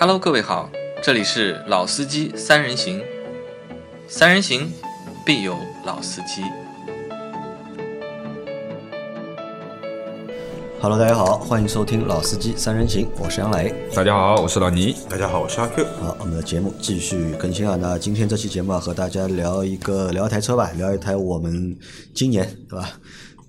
Hello，各位好，这里是老司机三人行，三人行必有老司机。Hello，大家好，欢迎收听《老司机三人行》，我是杨磊。大家好，我是老倪。大家好，我是阿 Q。好，我们的节目继续更新啊。那今天这期节目啊，和大家聊一个聊一台车吧，聊一台我们今年对吧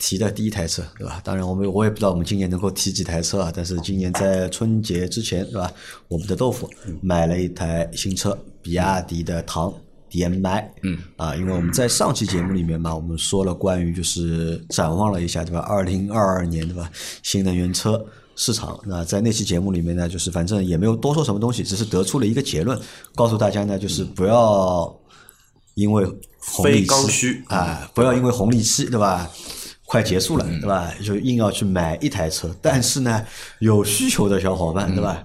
提的第一台车对吧？当然，我们我也不知道我们今年能够提几台车啊，但是今年在春节之前对吧，我们的豆腐买了一台新车，比亚迪的唐。DMI，嗯啊，因为我们在上期节目里面嘛，我们说了关于就是展望了一下，对吧？二零二二年，对吧？新能源车市场，那在那期节目里面呢，就是反正也没有多说什么东西，只是得出了一个结论，告诉大家呢，就是不要因为红利期需啊，不要因为红利期，对吧？快结束了，对吧？就硬要去买一台车，但是呢，有需求的小伙伴，对吧？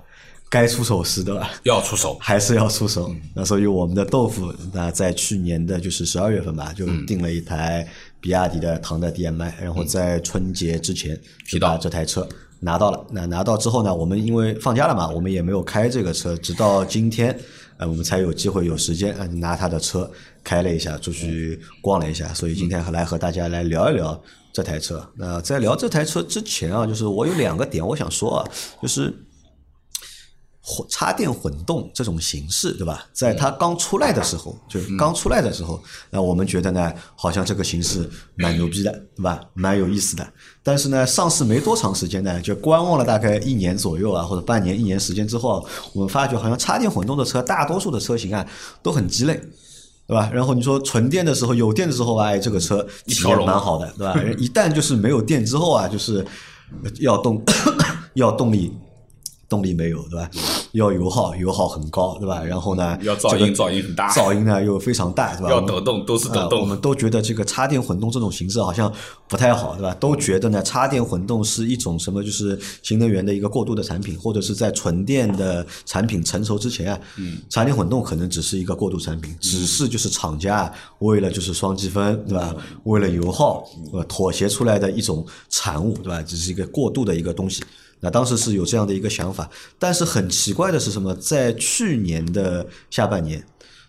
该出手时，对吧？要出手，还是要出手。那所以我们的豆腐，那在去年的就是十二月份吧，就订了一台比亚迪的唐的 DMI，然后在春节之前就把这台车拿到了。那拿到之后呢，我们因为放假了嘛，我们也没有开这个车，直到今天，呃，我们才有机会有时间拿他的车开了一下，出去逛了一下。所以今天来和大家来聊一聊这台车。那在聊这台车之前啊，就是我有两个点我想说啊，就是。混插电混动这种形式，对吧？在它刚出来的时候，就刚出来的时候，那我们觉得呢，好像这个形式蛮牛逼的，对吧？蛮有意思的。但是呢，上市没多长时间呢，就观望了大概一年左右啊，或者半年、一年时间之后，我们发觉好像插电混动的车，大多数的车型啊都很鸡肋。对吧？然后你说纯电的时候，有电的时候啊，哎，这个车体验蛮好的，对吧？一旦就是没有电之后啊，就是要动 要动力动力没有，对吧？要油耗，油耗很高，对吧？然后呢，要噪音这个噪音很大噪音呢又非常大，对吧？要抖动都是抖动呃我们都觉得这个插电混动这种形式好像不太好，对吧？都觉得呢，插电混动是一种什么，就是新能源的一个过渡的产品，或者是在纯电的产品成熟之前啊，嗯，插电混动可能只是一个过渡产品，只是就是厂家啊为了就是双积分，对吧？为了油耗，呃，妥协出来的一种产物，对吧？只是一个过渡的一个东西。那当时是有这样的一个想法，但是很奇怪的是什么？在去年的下半年，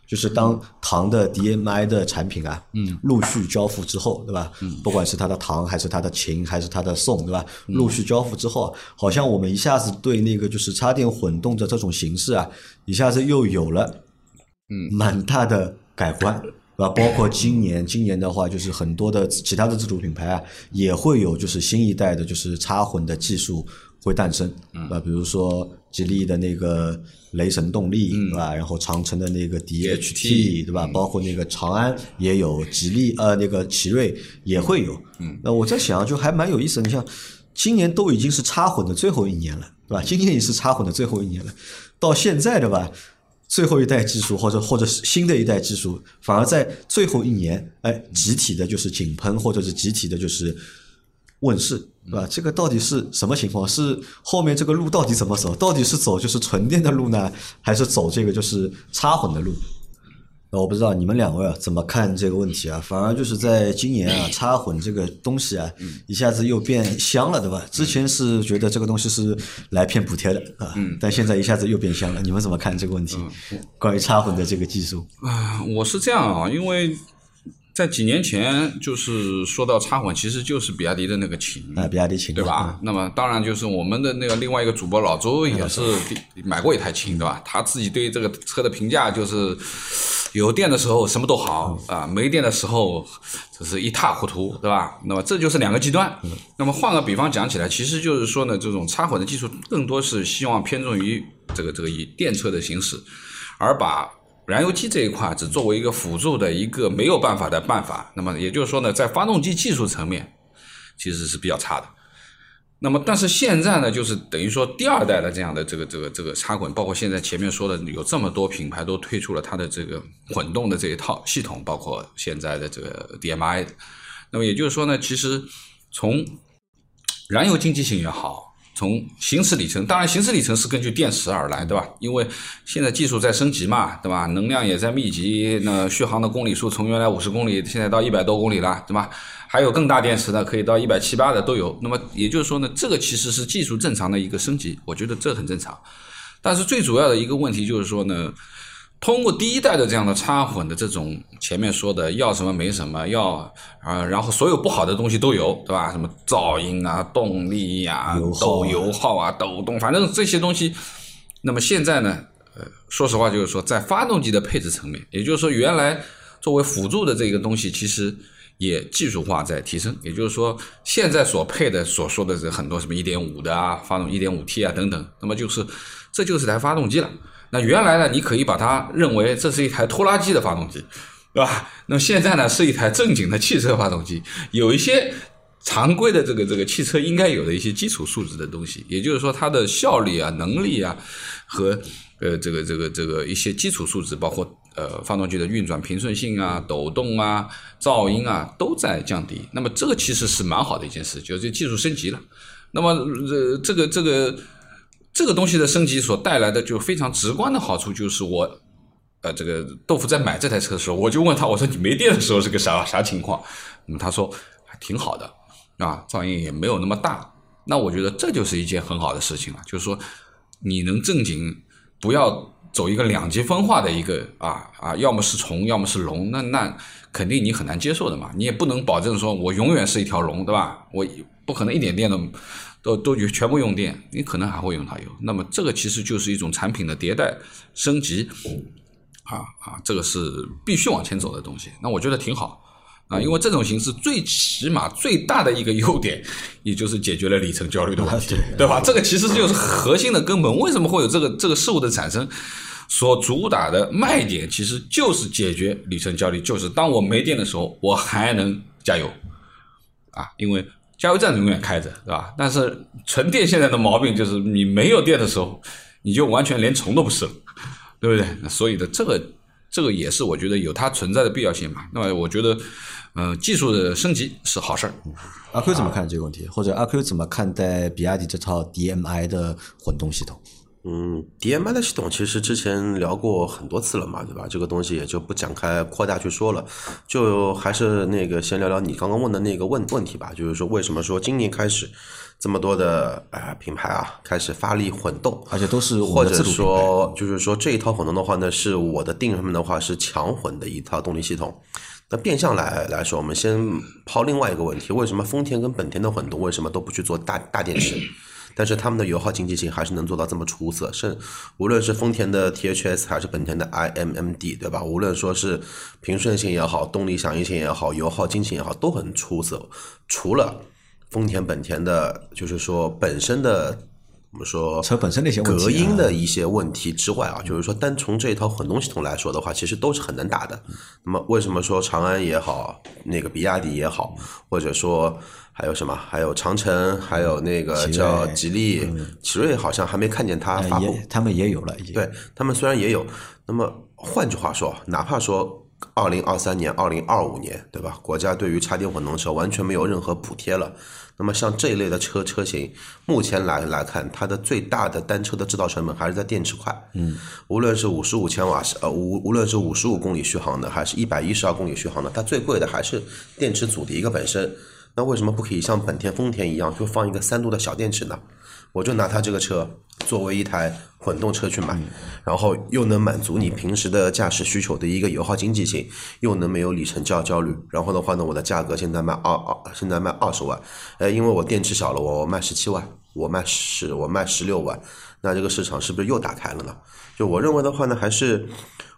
就是当唐的 DMI 的产品啊，嗯，陆续交付之后，对吧？嗯，不管是它的唐，还是它的秦，还是它的宋，对吧？陆续交付之后，好像我们一下子对那个就是插电混动的这种形式啊，一下子又有了嗯蛮大的改观。对吧？包括今年，今年的话，就是很多的其他的自主品牌啊，也会有就是新一代的，就是插混的技术会诞生，啊，比如说吉利的那个雷神动力，对吧？然后长城的那个 DHT，对吧？包括那个长安也有，吉利呃那个奇瑞也会有。嗯，那我在想，就还蛮有意思的。你像今年都已经是插混的最后一年了，对吧？今年也是插混的最后一年了，到现在对吧？最后一代技术或者或者是新的一代技术，反而在最后一年，哎，集体的就是井喷，或者是集体的就是问世，对吧？这个到底是什么情况？是后面这个路到底怎么走？到底是走就是纯电的路呢，还是走这个就是插混的路？那我不知道你们两位啊怎么看这个问题啊？反而就是在今年啊，插混这个东西啊，一下子又变香了，对吧？之前是觉得这个东西是来骗补贴的啊，但现在一下子又变香了。你们怎么看这个问题？关于插混的这个技术？啊，我是这样啊，因为在几年前，就是说到插混，其实就是比亚迪的那个秦，啊，比亚迪秦对吧？那么当然就是我们的那个另外一个主播老周也是买过一台秦，对吧？他自己对这个车的评价就是有电的时候什么都好啊，没电的时候只是一塌糊涂，对吧？那么这就是两个极端。那么换个比方讲起来，其实就是说呢，这种插混的技术更多是希望偏重于这个这个以电车的形式，而把燃油机这一块只作为一个辅助的一个没有办法的办法，那么也就是说呢，在发动机技术层面其实是比较差的。那么，但是现在呢，就是等于说第二代的这样的这个这个这个插混，包括现在前面说的有这么多品牌都推出了它的这个混动的这一套系统，包括现在的这个 DMI。那么也就是说呢，其实从燃油经济性也好，从行驶里程，当然行驶里程是根据电池而来，对吧？因为现在技术在升级嘛，对吧？能量也在密集，那续航的公里数从原来五十公里，现在到一百多公里了，对吧？还有更大电池的，可以到一百七八的都有。那么也就是说呢，这个其实是技术正常的一个升级，我觉得这很正常。但是最主要的一个问题就是说呢，通过第一代的这样的插混的这种前面说的要什么没什么，要啊，然后所有不好的东西都有，对吧？什么噪音啊、动力呀、油耗啊抖油耗啊、抖动，反正这些东西。那么现在呢，呃，说实话就是说，在发动机的配置层面，也就是说，原来作为辅助的这个东西，其实也技术化在提升。也就是说，现在所配的所说的这很多什么一点五的啊，发动一点五 T 啊等等，那么就是这就是台发动机了。那原来呢，你可以把它认为这是一台拖拉机的发动机，对吧？那么现在呢，是一台正经的汽车发动机，有一些。常规的这个这个汽车应该有的一些基础素质的东西，也就是说它的效率啊、能力啊和呃这个这个这个一些基础素质，包括呃发动机的运转平顺性啊、抖动啊、噪音啊都在降低。那么这个其实是蛮好的一件事，就是技术升级了。那么呃这个这个这个东西的升级所带来的就非常直观的好处就是我。呃，这个豆腐在买这台车的时候，我就问他，我说你没电的时候是个啥啥情况？那么他说还挺好的。啊，噪音也没有那么大，那我觉得这就是一件很好的事情了。就是说，你能正经不要走一个两极分化的一个啊啊，要么是虫，要么是龙，那那肯定你很难接受的嘛。你也不能保证说我永远是一条龙，对吧？我不可能一点电都都都全部用电，你可能还会用它油。那么这个其实就是一种产品的迭代升级，啊啊，这个是必须往前走的东西。那我觉得挺好。啊，因为这种形式最起码最大的一个优点，也就是解决了里程焦虑的问题，对吧？这个其实就是核心的根本。为什么会有这个这个事物的产生？所主打的卖点其实就是解决里程焦虑，就是当我没电的时候，我还能加油啊，因为加油站永远开着，对吧？但是纯电现在的毛病就是你没有电的时候，你就完全连虫都不是了，对不对？所以的这个这个也是我觉得有它存在的必要性嘛。那么我觉得。嗯，技术的升级是好事儿。阿 Q 怎么看这个问题？或者阿 Q 怎么看待比亚迪这套 DMI 的混动系统？嗯，DMI 的系统其实之前聊过很多次了嘛，对吧？这个东西也就不展开扩大去说了，就还是那个先聊聊你刚刚问的那个问问题吧，就是说为什么说今年开始这么多的啊品牌啊开始发力混动，而且都是或者说就是说这一套混动的话呢，是我的定义的话是强混的一套动力系统。那变相来来说，我们先抛另外一个问题：为什么丰田跟本田的混动为什么都不去做大大电池？但是他们的油耗经济性还是能做到这么出色？是无论是丰田的 T H S 还是本田的 I M M D，对吧？无论说是平顺性也好，动力响应性也好，油耗经济性也好，都很出色。除了丰田、本田的，就是说本身的。我们说车本身那些隔音的一些问题之外啊，就是说单从这一套混动系统来说的话，其实都是很能打的。那么为什么说长安也好，那个比亚迪也好，或者说还有什么，还有长城，还有那个叫吉利、奇瑞，好像还没看见它发布，他们也有了，已经。对他们虽然也有，那么换句话说，哪怕说二零二三年、二零二五年，对吧？国家对于插电混动车完全没有任何补贴了。那么像这一类的车车型，目前来来看，它的最大的单车的制造成本还是在电池块。嗯，无论是五十五千瓦时，呃，无无论是五十五公里续航的，还是一百一十二公里续航的，它最贵的还是电池组的一个本身。那为什么不可以像本田、丰田一样，就放一个三度的小电池呢？我就拿它这个车作为一台混动车去买，然后又能满足你平时的驾驶需求的一个油耗经济性，又能没有里程焦焦虑。然后的话呢，我的价格现在卖二二，现在卖二十万，呃，因为我电池小了，我卖十七万，我卖十，我卖十六万，那这个市场是不是又打开了呢？就我认为的话呢，还是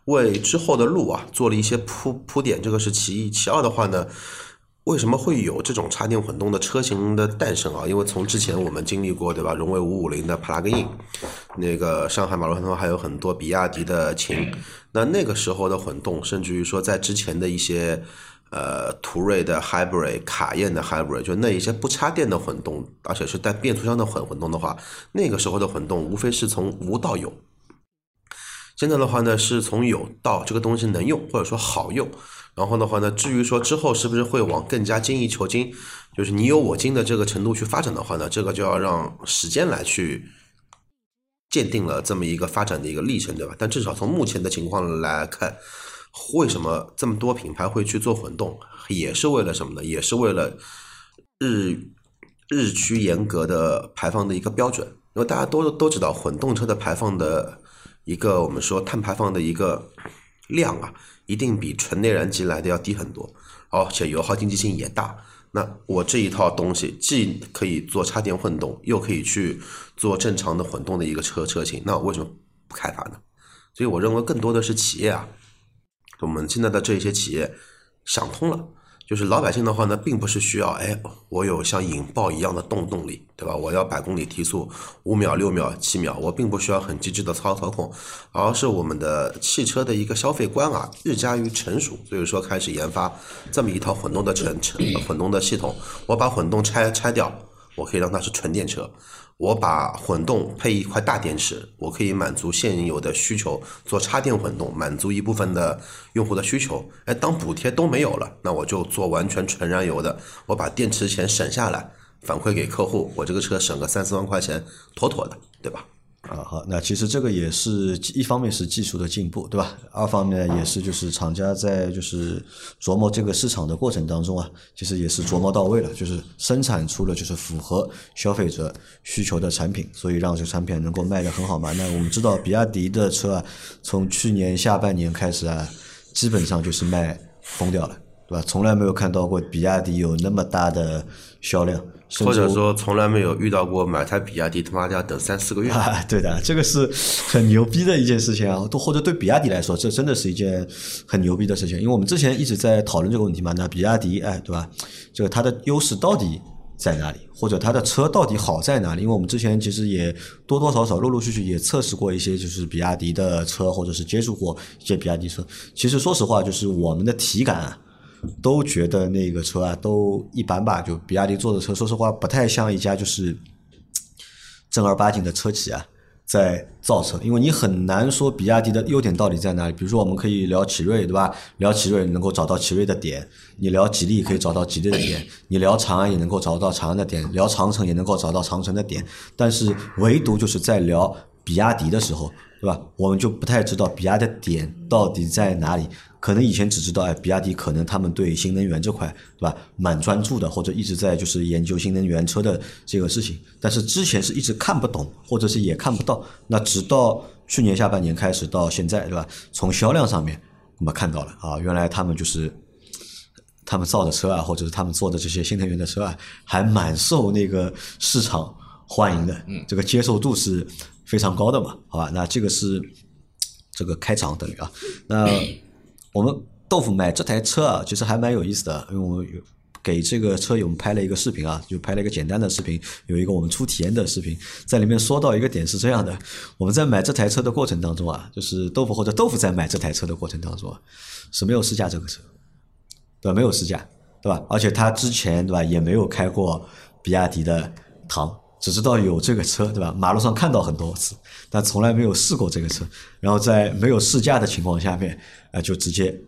为之后的路啊做了一些铺铺垫，这个是其一，其二的话呢。为什么会有这种插电混动的车型的诞生啊？因为从之前我们经历过，对吧？荣威五五零的 plug in，那个上海马路上还有很多比亚迪的秦，那那个时候的混动，甚至于说在之前的一些呃途锐的 hybrid、卡宴的 hybrid，就那一些不插电的混动，而且是带变速箱的混混动的话，那个时候的混动无非是从无到有。现在的话呢，是从有到这个东西能用，或者说好用。然后的话呢，至于说之后是不是会往更加精益求精，就是你有我精的这个程度去发展的话呢，这个就要让时间来去鉴定了这么一个发展的一个历程，对吧？但至少从目前的情况来看，为什么这么多品牌会去做混动，也是为了什么呢？也是为了日日趋严格的排放的一个标准。因为大家都都知道，混动车的排放的一个我们说碳排放的一个量啊，一定比纯内燃机来的要低很多，而且油耗经济性也大。那我这一套东西既可以做插电混动，又可以去做正常的混动的一个车车型，那我为什么不开发呢？所以我认为更多的是企业啊，我们现在的这些企业想通了。就是老百姓的话呢，并不是需要哎，我有像引爆一样的动动力，对吧？我要百公里提速五秒、六秒、七秒，我并不需要很机智的操操控，而是我们的汽车的一个消费观啊，日加于成熟，所以说开始研发这么一套混动的成成混动的系统。我把混动拆拆掉，我可以让它是纯电车。我把混动配一块大电池，我可以满足现有的需求，做插电混动，满足一部分的用户的需求。哎，当补贴都没有了，那我就做完全纯燃油的，我把电池钱省下来，反馈给客户，我这个车省个三四万块钱，妥妥的，对吧？啊，好，那其实这个也是一方面是技术的进步，对吧？二方面也是就是厂家在就是琢磨这个市场的过程当中啊，其实也是琢磨到位了，就是生产出了就是符合消费者需求的产品，所以让这个产品能够卖得很好嘛。那我们知道比亚迪的车啊，从去年下半年开始啊，基本上就是卖疯掉了，对吧？从来没有看到过比亚迪有那么大的销量。或者说从来没有遇到过买台比亚迪他妈的要等三四个月啊！对的，这个是很牛逼的一件事情啊！都或者对比亚迪来说，这真的是一件很牛逼的事情。因为我们之前一直在讨论这个问题嘛，那比亚迪哎，对吧？这个它的优势到底在哪里？或者它的车到底好在哪里？因为我们之前其实也多多少少、陆陆续续也测试过一些，就是比亚迪的车，或者是接触过一些比亚迪车。其实说实话，就是我们的体感。啊。都觉得那个车啊都一般吧，就比亚迪做的车，说实话不太像一家就是正儿八经的车企啊在造车，因为你很难说比亚迪的优点到底在哪里。比如说我们可以聊奇瑞，对吧？聊奇瑞能够找到奇瑞的点，你聊吉利可以找到吉利的点，你聊长安也能够找到长安的点，聊长城也能够找到长城的点，但是唯独就是在聊比亚迪的时候。对吧？我们就不太知道比亚迪的点到底在哪里。可能以前只知道，哎，比亚迪可能他们对新能源这块，对吧，蛮专注的，或者一直在就是研究新能源车的这个事情。但是之前是一直看不懂，或者是也看不到。那直到去年下半年开始到现在，对吧？从销量上面我们看到了啊，原来他们就是他们造的车啊，或者是他们做的这些新能源的车啊，还蛮受那个市场欢迎的。嗯，这个接受度是。非常高的嘛，好吧，那这个是这个开场等于啊。那我们豆腐买这台车啊，其实还蛮有意思的，因为我们有给这个车友们拍了一个视频啊，就拍了一个简单的视频，有一个我们初体验的视频，在里面说到一个点是这样的：我们在买这台车的过程当中啊，就是豆腐或者豆腐在买这台车的过程当中啊，是没有试驾这个车，对吧？没有试驾，对吧？而且他之前对吧也没有开过比亚迪的唐。只知道有这个车，对吧？马路上看到很多次，但从来没有试过这个车。然后在没有试驾的情况下面，啊，就直接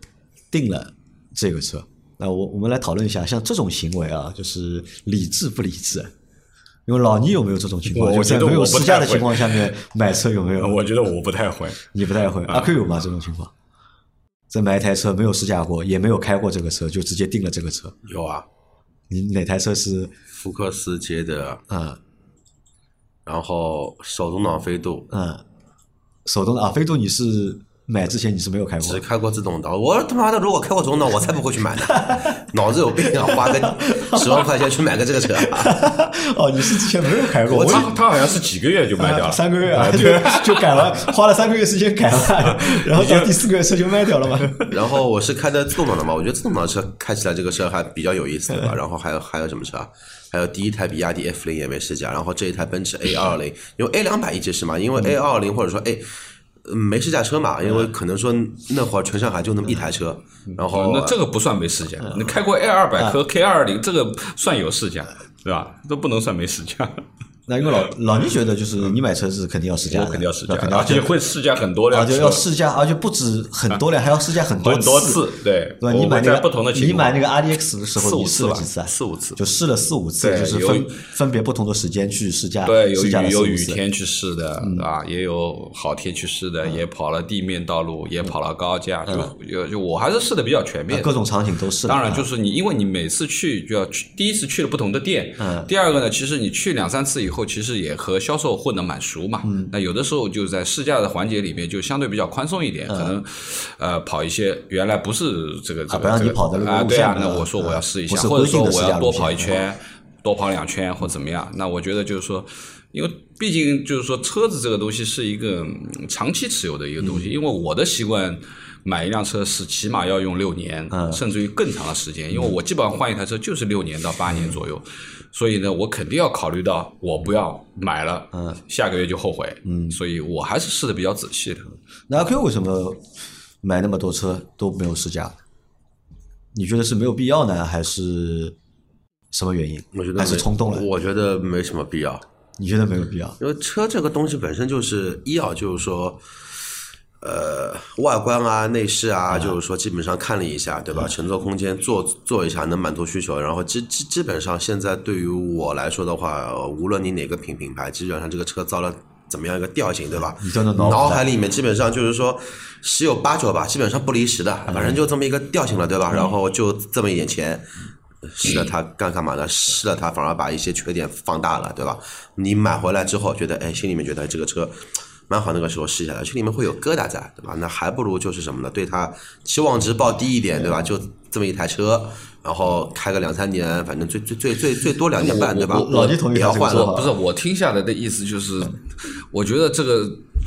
定了这个车。那我我们来讨论一下，像这种行为啊，就是理智不理智？因为老倪有没有这种情况？我在没有试驾的情况下面买车有没有？我觉得我不太会。你不太会？阿 Q 有吗？这种情况？在买一台车没有试驾过，也没有开过这个车，就直接定了这个车？有啊。你哪台车是？福克斯捷德。嗯。然后手动挡飞度，嗯，手动挡啊，飞度你是买之前你是没有开过，只开过自动挡。我他妈的如果开过手动挡，我才不会去买呢，脑子有病啊！花个十万块钱去买个这个车。哦，你是之前没有开过，他他好像是几个月就卖掉了，三个月啊，就 就改了，花了三个月时间改了，然后到第四个月车就卖掉了嘛。然后我是开的自动挡的嘛，我觉得自动挡车开起来这个车还比较有意思，对吧？然后还有还有什么车？还有第一台比亚迪 F 零也没试驾，然后这一台奔驰 A 二零，因为 A 两百一直是嘛，因为 A 二零或者说 A 没试驾车嘛，因为可能说那会儿全上海就那么一台车，然后那这个不算没试驾，你开过 A 二百和 K 二零，这个算有试驾，对吧？都不能算没试驾。那因为老老倪觉得就是你买车是肯定要试驾，肯定要试驾，而且会试驾很多辆，而且要试驾，而且不止很多辆，还要试驾很多很多次，对对吧？你买那个不同的你买那个 R D X 的时候，你试了几次啊？四五次，就试了四五次，就是分分别不同的时间去试驾，对，有雨有雨天去试的啊，也有好天去试的，也跑了地面道路，也跑了高架，就就我还是试的比较全面，各种场景都试。当然，就是你因为你每次去就要去，第一次去了不同的店，嗯，第二个呢，其实你去两三次以后。后，其实也和销售混得蛮熟嘛。嗯，那有的时候就在试驾的环节里面就相对比较宽松一点，可能呃跑一些原来不是这个不让你个这个跑的那个啊，对啊，那我说我要试一不下，或者说我要多跑一圈，多跑两圈或怎么样。那我觉得就是说。因为毕竟就是说，车子这个东西是一个嗯长期持有的一个东西。嗯因为我的习惯，买一辆车是起码要用六年，嗯甚至于更长的时间。因为我基本上换一台车就是六年到八年左右，所以呢，我肯定要考虑到我不要买了，嗯下个月就后悔。嗯，所以我还是试的比较仔细的。那阿 Q 为什么买那么多车都没有试驾？你觉得是没有必要呢，还是什么原因？我觉得还是冲动了？我觉得没什么必要，你觉得没有必要？因为车这个东西本身就是一要就是说，呃，外观啊、内饰啊，就是说基本上看了一下，对吧？乘坐空间坐坐一下能满足需求，然后基基基本上现在对于我来说的话，呃无论你哪个品品牌，基本上这个车造了。怎么样一个调性，对吧？脑海里面基本上就是说十有八九吧，基本上不离十的，反正就这么一个调性了，对吧？然后就这么一点钱，试了它干干嘛呢？试了它反而把一些缺点放大了，对吧？你买回来之后觉得，哎，心里面觉得这个车蛮好，那个时候试下来，群里面会有疙瘩在，对吧？那还不如就是什么呢？对它期望值报低一点，对吧？就这么一台车，然后开个两三年，反正最最最最最多两年半，对吧？老弟同意要换了他这个。不是我听下来的意思就是，我觉得这个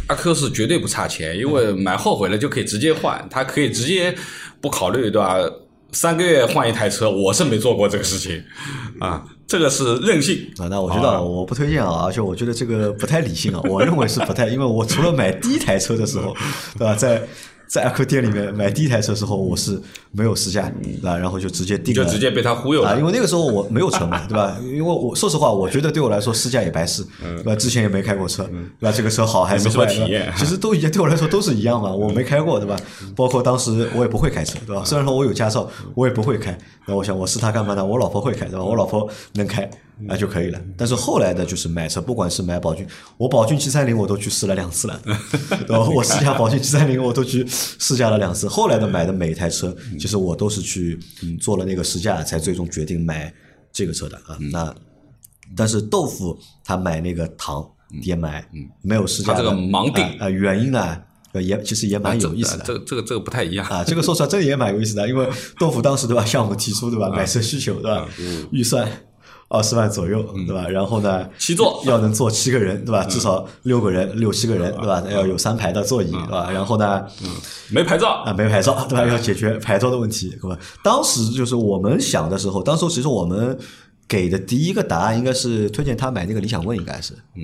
阿 Q 是绝对不差钱，因为买后悔了就可以直接换，他可以直接不考虑，对吧？三个月换一台车，我是没做过这个事情啊，这个是任性。啊，那我觉得我不推荐啊，而且我觉得这个不太理性啊，我认为是不太，因为我除了买第一台车的时候，对吧，在在阿 Q 店里面买第一台车的时候，我是没有试驾，啊？然后就直接定了，就直接被他忽悠啊，了因。为那个时候我没有车嘛，对吧？因为我说实话，我觉得对我来说试驾也白试，对吧？之前也没开过车，对吧？这个车好还是坏，体验 其实都一样，对我来说都是一样嘛。我没开过，对吧？包括当时我也不会开车，对吧？虽然说我有驾照，我也不会开。那我想我试它干嘛呢？我老婆会开，对吧？我老婆能开啊就可以了。但是后来的就是买车，不管是买宝骏，我宝骏七三零我都去试了两次了，对吧？我试驾宝骏七三零我都去试驾了两次。后来的买的每一台车，其实我都是去做了那个试驾，才最终决定买这个车的啊。那但是豆腐他买那个糖也买，没有试驾。他这个盲定啊、呃原因呢呃也其实也蛮有意思的。这个这个这个不太一样。啊，这个说出来这个也蛮有意思的，因为豆腐当时对吧，向我们提出对吧，买车需求对吧，预算二十万左右对吧，然后呢，七座。要能坐七个人对吧，至少六个人六七个人对吧，要有三排的座椅对吧，然后呢，没牌照，啊，没牌照，对吧？要解决牌照的问题，对吧？当时就是我们想的时候，当时其实我们给的第一个答案应该是推荐他买那个理想 ONE，应该是，嗯，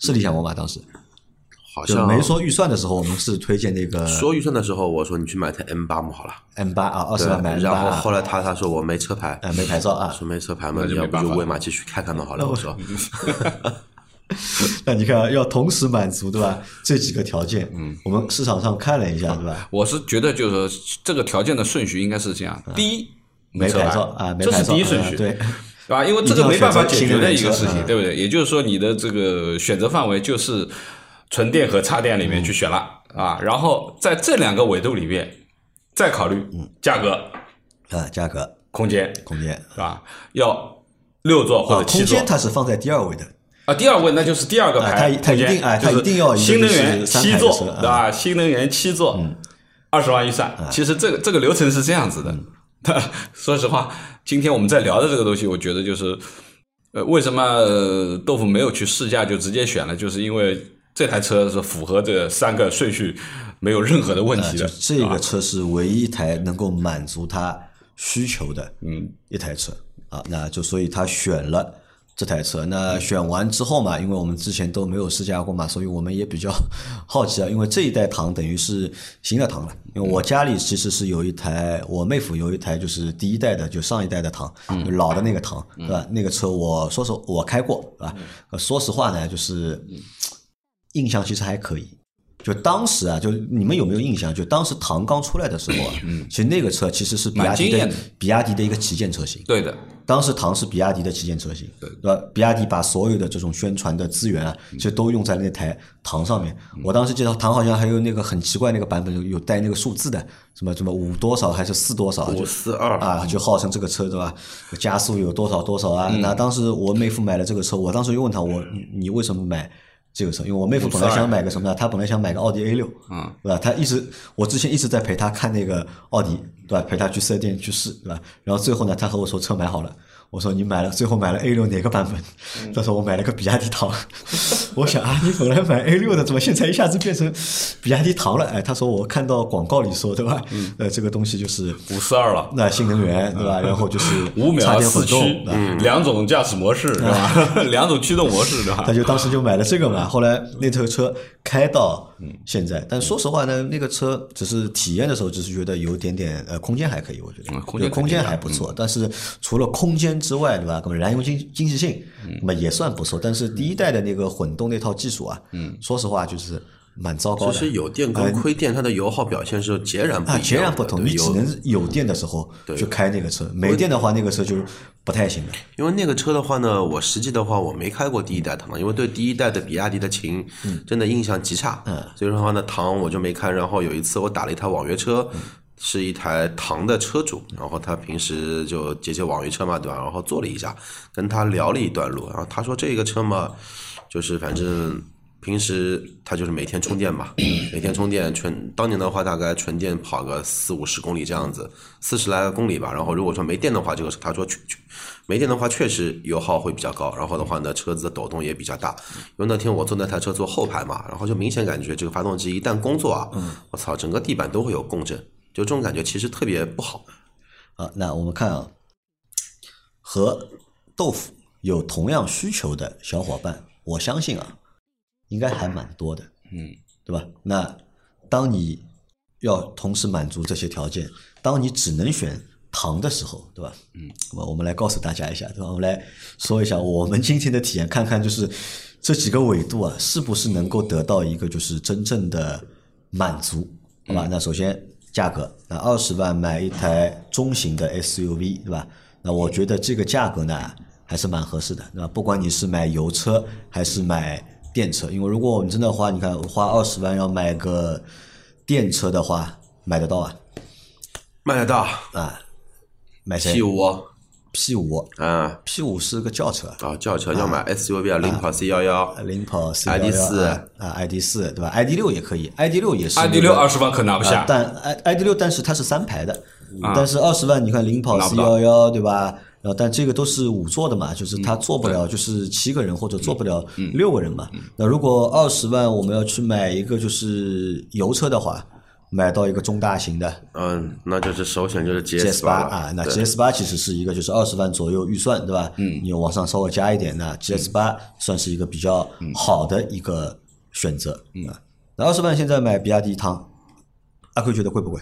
是理想 ONE 吧？当时。就好像没说预算的时候，我们是推荐那个说预算的时候，我说你去买台 M 八嘛，好了。M 八啊，二十万买然后后来他他说我没车牌，啊没牌照啊，说没车牌嘛，要不就没办法就喂马继续开开嘛，好了，我说。那你看要同时满足对吧？这几个条件，嗯，我们市场上看了一下对吧？我是觉得就是说这个条件的顺序应该是这样：第一，没车牌照啊，没这是牌照第一顺序，啊对，对吧？因为这个没办法解决的一个事情，对不对？也就是说，你的这个选择范围就是纯电和插电里面去选了啊，然后在这两个维度里面再考虑价格、啊，价格、空间，空间是吧？要六座或啊，者七座空间它是放在第二位的，啊。第二位那就是第二个啊排，它它一定啊它一定要新能源就是七座对吧？新能源七座，二十万预算。其实这个这个流程是这样子的。说实话，今天我们在聊的这个东西，我觉得就是，呃，为什么、呃豆腐没有去试驾就直接选了，就是因为这台车是符合这三个顺序，没有任何的问题就的。这个车是唯一一台能够满足他需求的，嗯，一台车啊，那就所以他选了这台车。那选完之后嘛，因为我们之前都没有试驾过嘛，所以我们也比较好奇啊。因为这一代唐等于是新的唐了，因为我家里其实是有一台，我妹夫有一台就是第一代的，就上一代的唐，就老的那个唐，对吧？那个车我说实我开过，对吧？呃说实话呢，就是印象其实还可以。就当时啊，就你们有没有印象？就当时唐刚出来的时候啊，其实那个车其实是比亚迪的比亚迪的一个旗舰车型。对的，当时唐是比亚迪的旗舰车型，对吧？比亚迪把所有的这种宣传的资源啊，其实都用在那台唐上面。我当时记得唐好像还有那个很奇怪那个版本，有有带那个数字的，什么什么五多少还是四多少，就五四二啊，就号称这个车对吧？加速有多少多少啊？那当时我妹夫买了这个车，我当时就问他，我你你为什么买？这个车，因为我妹夫本来想买个什么呢？他本来想买个奥迪 A 六，嗯，对吧？他一直我之前一直在陪他看那个奥迪，对吧？陪他去四 S 店去试，对吧？然后最后呢，他和我说车买好了，我说你买了，最后买了 A 六哪个版本？他说我买了个比亚迪唐。我想啊，你本来买 A 六的，怎么现在一下子变成比亚迪唐了？哎，他说我看到广告里说，对吧？呃，这个东西就是五四二了。那新能源，对吧？然后就是 五秒四驱两种驾驶模式，对吧？两种驱动模式，对吧他？就当时就买了这个嘛。后来那台车开到现在，但说实话呢，那个车只是体验的时候，只是觉得有点点呃空间还可以，我觉得嗯空间还不错。但是除了空间之外，对吧？那么燃油经经济性，那么也算不错。但是第一代的那个混动那套技术啊，嗯，说实话就是蛮糟糕的。其实有电跟亏电，它的油耗表现是截然不截然不同。有你只能有电的时候去开那个车，没电的话，那个车就不太行了。因为那个车的话呢，我实际的话我没开过第一代唐，因为对第一代的比亚迪的秦真的印象极差，嗯所以说的话呢，唐我就没开。然后有一次我打了一台网约车，是一台唐的车主，然后他平时就接接网约车嘛，对吧？然后坐了一下，跟他聊了一段路，然后他说这个车嘛，就是反正。平时他就是每天充电嘛，每天充电纯当年的话大概纯电跑个四五十公里这样子，四十来个公里吧。然后如果说没电的话，这个他说确确没电的话确实油耗会比较高，然后的话呢车子的抖动也比较大。因为那天我坐那台车坐后排嘛，然后就明显感觉这个发动机一旦工作啊，我操，整个地板都会有共振，就这种感觉其实特别不好。啊，那我们看啊，和豆腐有同样需求的小伙伴，我相信啊，应该还蛮多的，嗯，对吧？那当你要同时满足这些条件，当你只能选糖的时候，对吧？嗯，那么我们来告诉大家一下，对吧？我们来说一下我们今天的体验，看看就是这几个纬度啊，是不是能够得到一个就是真正的满足，好吧？那首先价格，那二十万买一台中型的 SUV，对吧？那我觉得这个价格呢还是蛮合适的，对吧？不管你是买油车还是买电车，因为如果我们真的花，你看花二十万要买个电车的话，买得到啊买得到啊？买谁 P 五？P 五啊，P 五是个轿车，啊，轿车要买 SUV 啊，领跑 C 幺幺，领跑 C 幺幺 ID 四。啊，ID 四对吧？ID 六也可以，ID 六也是 ID 那个六二十万可拿不啊下，但 i ID 六但是它是三排的，啊。但是二十万你看领跑 C 幺幺对吧？然后但这个都是五座的嘛，就是它坐不了就是七个人或者坐不了六个人嘛。那如果二十万我们要去买一个就是油车的话，买到一个中大型的嗯，那就是首选就是 GS 八啊，那 GS 八其实是一个就是二十万左右预算对吧？嗯，你往上稍微加一点，那 GS 八算是一个比较好的一个选择。嗯，那二十万现在买比亚迪唐，阿奎觉得贵不贵？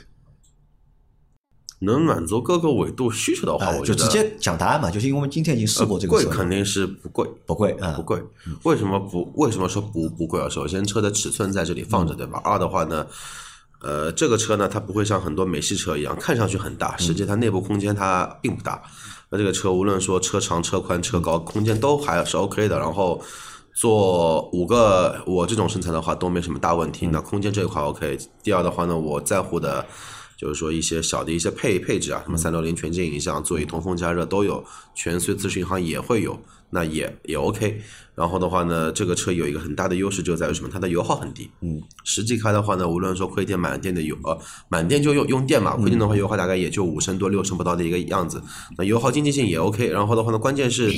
能满足各个维度需求的话，啊，我就直接讲答案嘛，就是因为我们今天已经试过这个贵车了，肯定是不贵，不贵啊，不贵。为什么不？为什么说不不贵啊？首先车的尺寸在这里放着，对吧？二的话呢，呃，这个车呢，它不会像很多美系车一样，看上去很大，实际它内部空间它并不大。那这个车无论说车长、车宽、车高，空间都还是 OK 的。然后坐五个我这种身材的话都没什么大问题。那空间这一块 OK。第二的话呢，我在乎的。就是说一些小的一些配配置啊，什么三六零全景影像、座椅通风加热都有，全随咨询行也会有，那也也 OK。然后的话呢，这个车有一个很大的优势就在于什么？它的油耗很低。嗯，实际开的话呢，无论说亏电满电的油，呃，满电就用用电嘛，亏电的话油耗大概也就五升多六升不到的一个样子。那油耗经济性也 OK。然后的话呢，关键是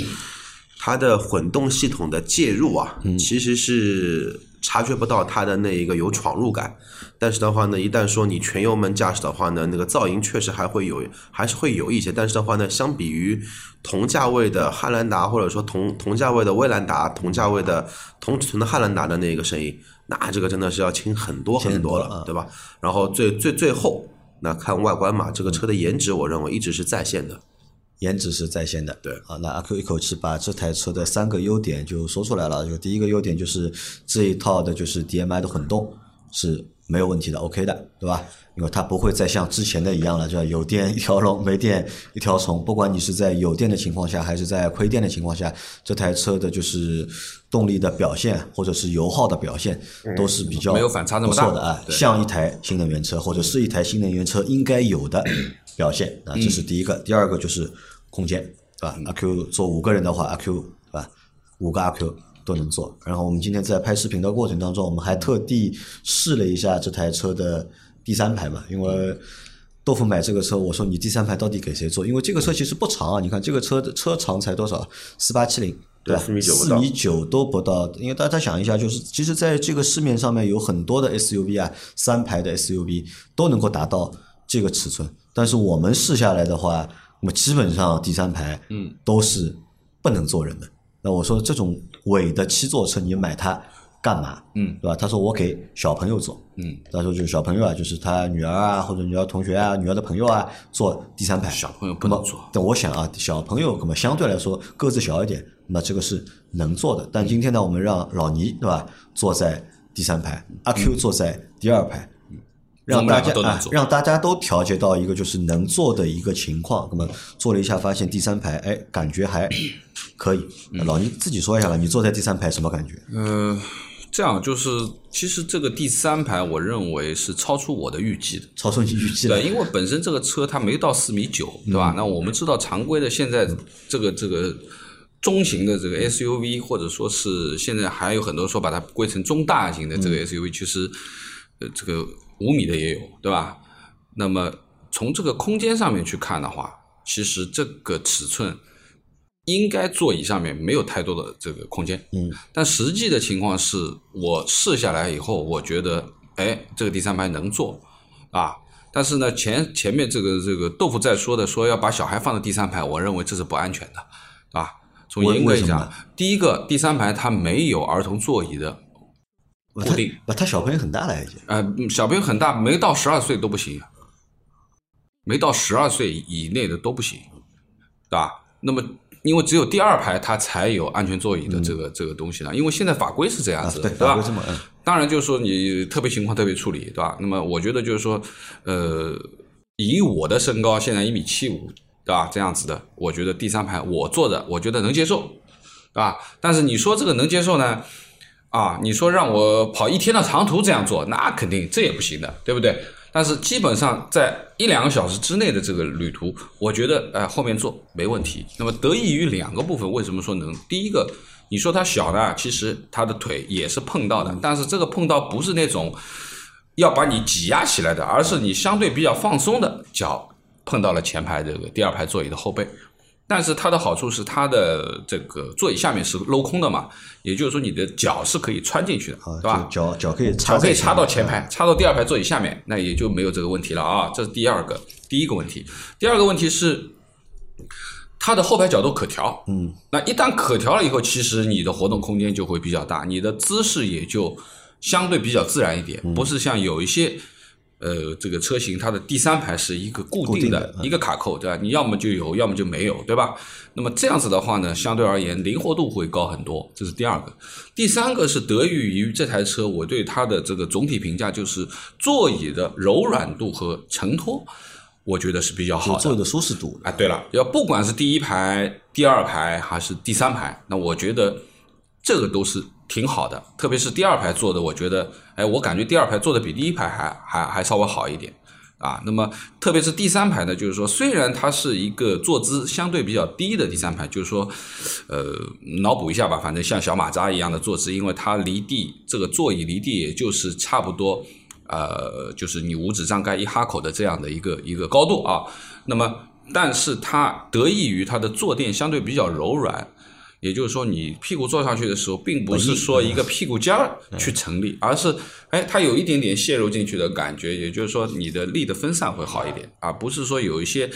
它的混动系统的介入啊，其实是察觉不到它的那一个有闯入感。但是的话呢，一旦说你全油门驾驶的话呢，那个噪音确实还会有，还是会有一些。但是的话呢，相比于同价位的汉兰达，或者说同同价位的威兰达，同价位的同尺寸的汉兰达的那个声音，那这个真的是要轻很多很多了，对吧？然后最最最后，那看外观嘛，这个车的颜值，我认为一直是在线的。颜值是在线的。对啊，那阿 Q 一口气把这台车的三个优点就说出来了。就第一个优点就是这一套的就是 DMI 的混动，是没有问题的，OK 的，对吧？因为它不会再像之前的一样了，就有电一条龙，没电一条虫。不管你是在有电的情况下，还是在亏电的情况下，这台车的就是动力的表现，或者是油耗的表现，都是比较没有反差那么大的啊，像一台新能源车或者是一台新能源车应该有的表现啊，这是第一个。第二个就是空间，对吧？阿 Q 坐五个人的话，阿 Q 对吧？五个阿 Q 都能坐。然后我们今天在拍视频的过程当中，我们还特地试了一下这台车的第三排嘛，因为豆腐买这个车，我说你第三排到底给谁坐？因为这个车其实不长啊，你看这个车的车长才多少？四八七零。对吧？四米九四米九都不到，因为大家想一下，就是其实在这个市面上面有很多的 SUV 啊，三排的 SUV 都能够达到这个尺寸，但是我们试下来的话，那么基本上第三排嗯都是不能坐人的。那我说这种伪的七座车，你买它干嘛？嗯，对吧？他说我给小朋友坐，嗯，他说就是小朋友啊，就是他女儿啊，或者女儿同学啊，女儿的朋友啊，坐第三排。小朋友不能坐。但我想啊，小朋友那么相对来说个子小一点，那么这个是能坐的。但今天呢，我们让老倪对吧坐在第三排，阿 Q 坐在第二排，让大家啊让大家都调节到一个就是能做的一个情况。那么坐了一下，发现第三排哎感觉还 可以。嗯老倪自己说一下吧，你坐在第三排什么感觉？呃，这样就是，其实这个第三排，我认为是超出我的预计的。超出你预计的对，因为本身这个车它没到四米九，对吧？那我们知道常规的现在这个这个中型的这个 SUV，或者说是现在还有很多说把它归成中大型的这个 SUV，其实呃这个五米的也有，对吧？那么从这个空间上面去看的话，其实这个尺寸应该座椅上面没有太多的这个空间，嗯，但实际的情况是我试下来以后，我觉得，哎，这个第三排能坐，啊，但是呢，前前面这个这个豆腐在说的，说要把小孩放在第三排，我认为这是不安全的，啊，从为严格讲，第一个第三排它没有儿童座椅的固定，不他小朋友很大了已经。呃，嗯小朋友很大，没到十二岁都不行，没到十二岁以内的都不行，对吧？那么，因为只有第二排它才有安全座椅的这个、这个东西了，因为现在法规是这样子的，对对吧法规这么嗯？当然就是说你特别情况特别处理，对吧？那么我觉得就是说，呃，以我的身高现在一米七五，对吧？这样子的，我觉得第三排我坐着，我觉得能接受，对吧？但是你说这个能接受呢？啊，你说让我跑一天的长途这样做，那肯定这也不行的，对不对？但是基本上在一两个小时之内的这个旅途，我觉得呃后面做没问题。那么得益于两个部分，为什么说能？第一个，你说它小呢，其实它的腿也是碰到的，但是这个碰到不是那种要把你挤压起来的，而是你相对比较放松的脚碰到了前排这个第二排座椅的后背。但是它的好处是它的这个座椅下面是镂空的嘛，也就是说你的脚是可以穿进去的，啊，对吧？脚脚可以插脚可以插到前排，插到第二排座椅下面，那也就没有这个问题了啊。这是第二个，第一个问题。第二个问题是，它的后排角度可调。嗯，那一旦可调了以后，其实你的活动空间就会比较大，你的姿势也就相对比较自然一点，嗯不是像有一些。呃，这个车型它的第三排是一个固固定定的一个卡扣，对吧？你要么就有，要么就没有，对吧？那么这样子的话呢，相对而言灵活度会高很多，这是第二个。第三个是得益于这台车，我对它的这个总体评价就是座椅的柔软度和承托，我觉得是比较好的。座椅的舒适度。啊，对了，要不管是第一排、第二排还是第三排，那我觉得这个都是挺好的。特别是第二排坐的，我觉得，哎，我感觉第二排坐的比第一排还还还稍微好一点啊。那么特别是第三排呢，就是说，虽然它是一个坐姿相对比较低的第三排，就是说，呃，脑补一下吧，反正像小马扎一样的坐姿，因为它离地这个座椅离地也就是差不多。呃，就是你五指张开一哈口的这样的一个一个高度啊。那么，但是它得益于它的坐垫相对比较柔软，也就是说，你屁股坐上去的时候，并不是说一个屁股尖儿去成立，而是哎，它有一点点陷入进去的感觉。也就是说，你的力的分散会好一点，而不是说有一些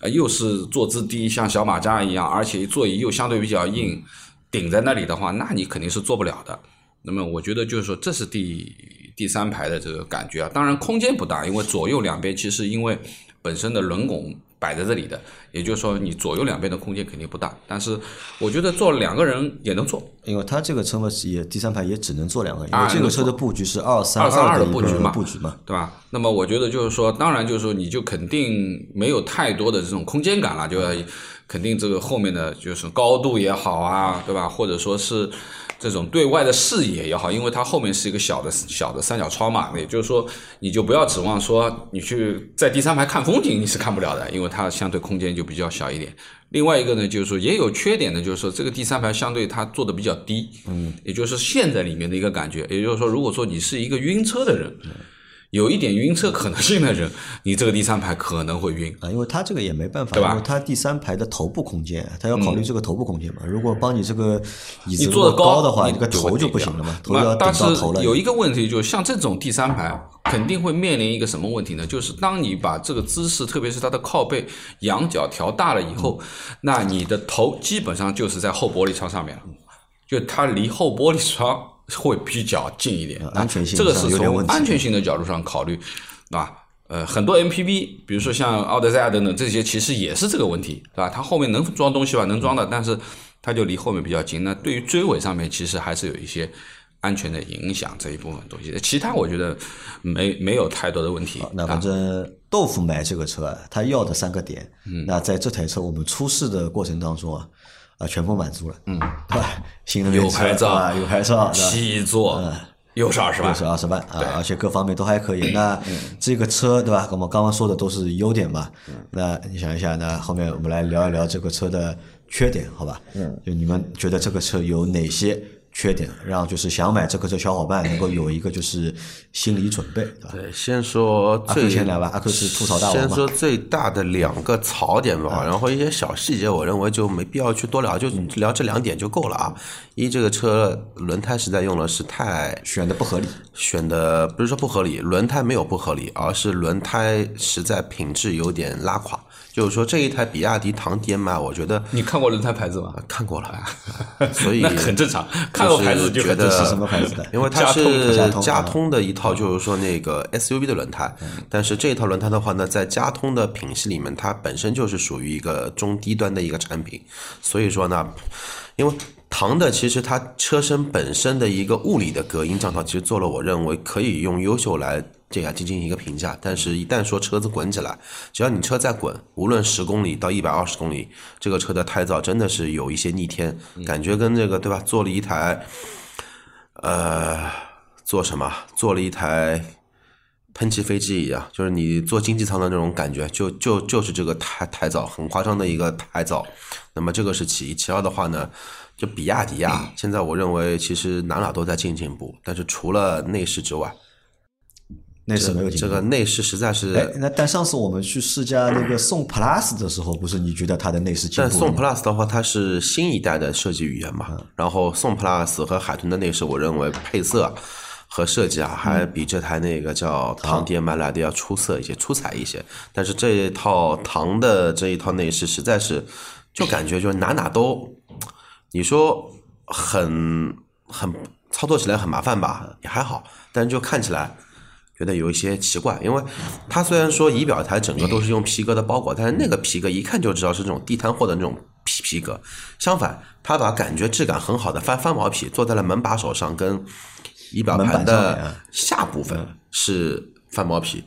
呃又是坐姿低，像小马扎一样，而且座椅又相对比较硬，顶在那里的话，那你肯定是坐不了的。那么我觉得就是说，这是第第三排的这个感觉啊。当然空间不大，因为左右两边其实因为本身的轮拱摆在这里的，也就是说你左右两边的空间肯定不大。但是我觉得坐两个人也能坐，因为它这个车嘛也第三排也只能坐两个人，因啊为这个车的布局是二三232的布局嘛布局嘛。对吧？那么我觉得就是说，当然就是说，你就肯定没有太多的这种空间感了，就要肯定这个后面的就是高度也好啊，对吧？或者说是这种对外的视野也好，因为它后面是一个小的小的三角窗嘛，也就是说，你就不要指望说你去在第三排看风景，你是看不了的，因为它相对空间就比较小一点。另外一个呢，就是说也有缺点的，就是说这个第三排相对它做的比较低，嗯，也就是陷在里面的一个感觉。也就是说，如果说你是一个晕车的人，有一点晕车可能性的人，你这个第三排可能会晕。啊，因为他这个也没办法，对吧嗯因为它第三排的头部空间，他要考虑这个头部空间嘛。如果帮你这个椅子你坐的高的话，你这个头就不行了嘛，头要但是顶到头了。有一个问题，就是像这种第三排，肯定会面临一个什么问题呢？就是当你把这个姿势，特别是它的靠背、仰角调大了以后，那你的头基本上就是在后玻璃窗上面了，就它离后玻璃窗会比较近一点。安全性这个是从安全性的角度上考虑，对吧。呃，很多 MPV，比如说像奥德赛啊等等这些，其实也是这个问题，对吧？它后面能装东西吧，能装的，但是它就离后面比较近。那对于追尾上面，其实还是有一些安全的影响这一部分东西。其他我觉得没没有太多的问题。那反正豆腐买这个车啊，他要的三个点，嗯那在这台车我们出试的过程当中啊，啊全部满足了，嗯，对吧？新能源车有牌照啊，有牌照？七座嗯又是二十万又，是二十万啊，而且各方面都还可以。那这个车对吧？我们刚刚说的都是优点嘛。那你想一下，那后面我们来聊一聊这个车的缺点，好吧？嗯，就你们觉得这个车有哪些缺点，让就是想买这个车小伙伴能够有一个就是心理准备，对吧？对，先说最先来吧，阿 Q 是吐槽大王嘛。先说最大的两个槽点吧，然后一些小细节，我认为就没必要去多聊，就聊这两点就够了啊。一，这个车轮胎实在用了是太选的不合理，选的不是说不合理，轮胎没有不合理，而是轮胎实在品质有点拉垮。就是说这一台比亚迪唐 DMI，我觉得你看过轮胎牌子吗？看过了，所以 很正常，看过牌子就觉得。是什么牌子的？因为它是加通的一套，就是说那个 SUV 的轮胎，但是这一套轮胎的话呢，在加通的品系里面，它本身就是属于一个中低端的一个产品，所以说呢，因为唐的其实它车身本身的一个物理的隔音降噪，其实做了我认为可以用优秀来这样进行一个评价，但是一旦说车子滚起来，只要你车在滚，无论十公里到一百二十公里，这个车的胎噪真的是有一些逆天，感觉跟这个对吧，做了一台。呃，做什么？做了一台喷气飞机一样，就是你坐经济舱的那种感觉，就就就是这个胎胎噪，很夸张的一个胎噪。那么这个是其一，其二的话呢，就比亚迪啊，现在我认为其实哪哪都在进进步，但是除了内饰之外，内饰没有进步这个内饰实在是哎，那但上次我们去试驾那个宋 plus 的时候，不是你觉得它的内饰进但宋？Plus 的话，它是新一代的设计语言嘛，然后宋 Plus 和海豚的内饰，我认为配色和设计啊，还比这台那个叫唐 DM 来的要出色一些、出彩一些。但是这一套唐的这一套内饰，实在是就感觉就是哪哪都，你说很很操作起来很麻烦吧，也还好，但是就看起来。觉得有一些奇怪，因为它虽然说仪表台整个都是用皮革的包裹，但是那个皮革一看就知道是那种地摊货的那种皮皮革。相反，它把感觉质感很好的翻翻毛皮做在了门把手上，跟仪表盘的啊下部分是翻毛皮。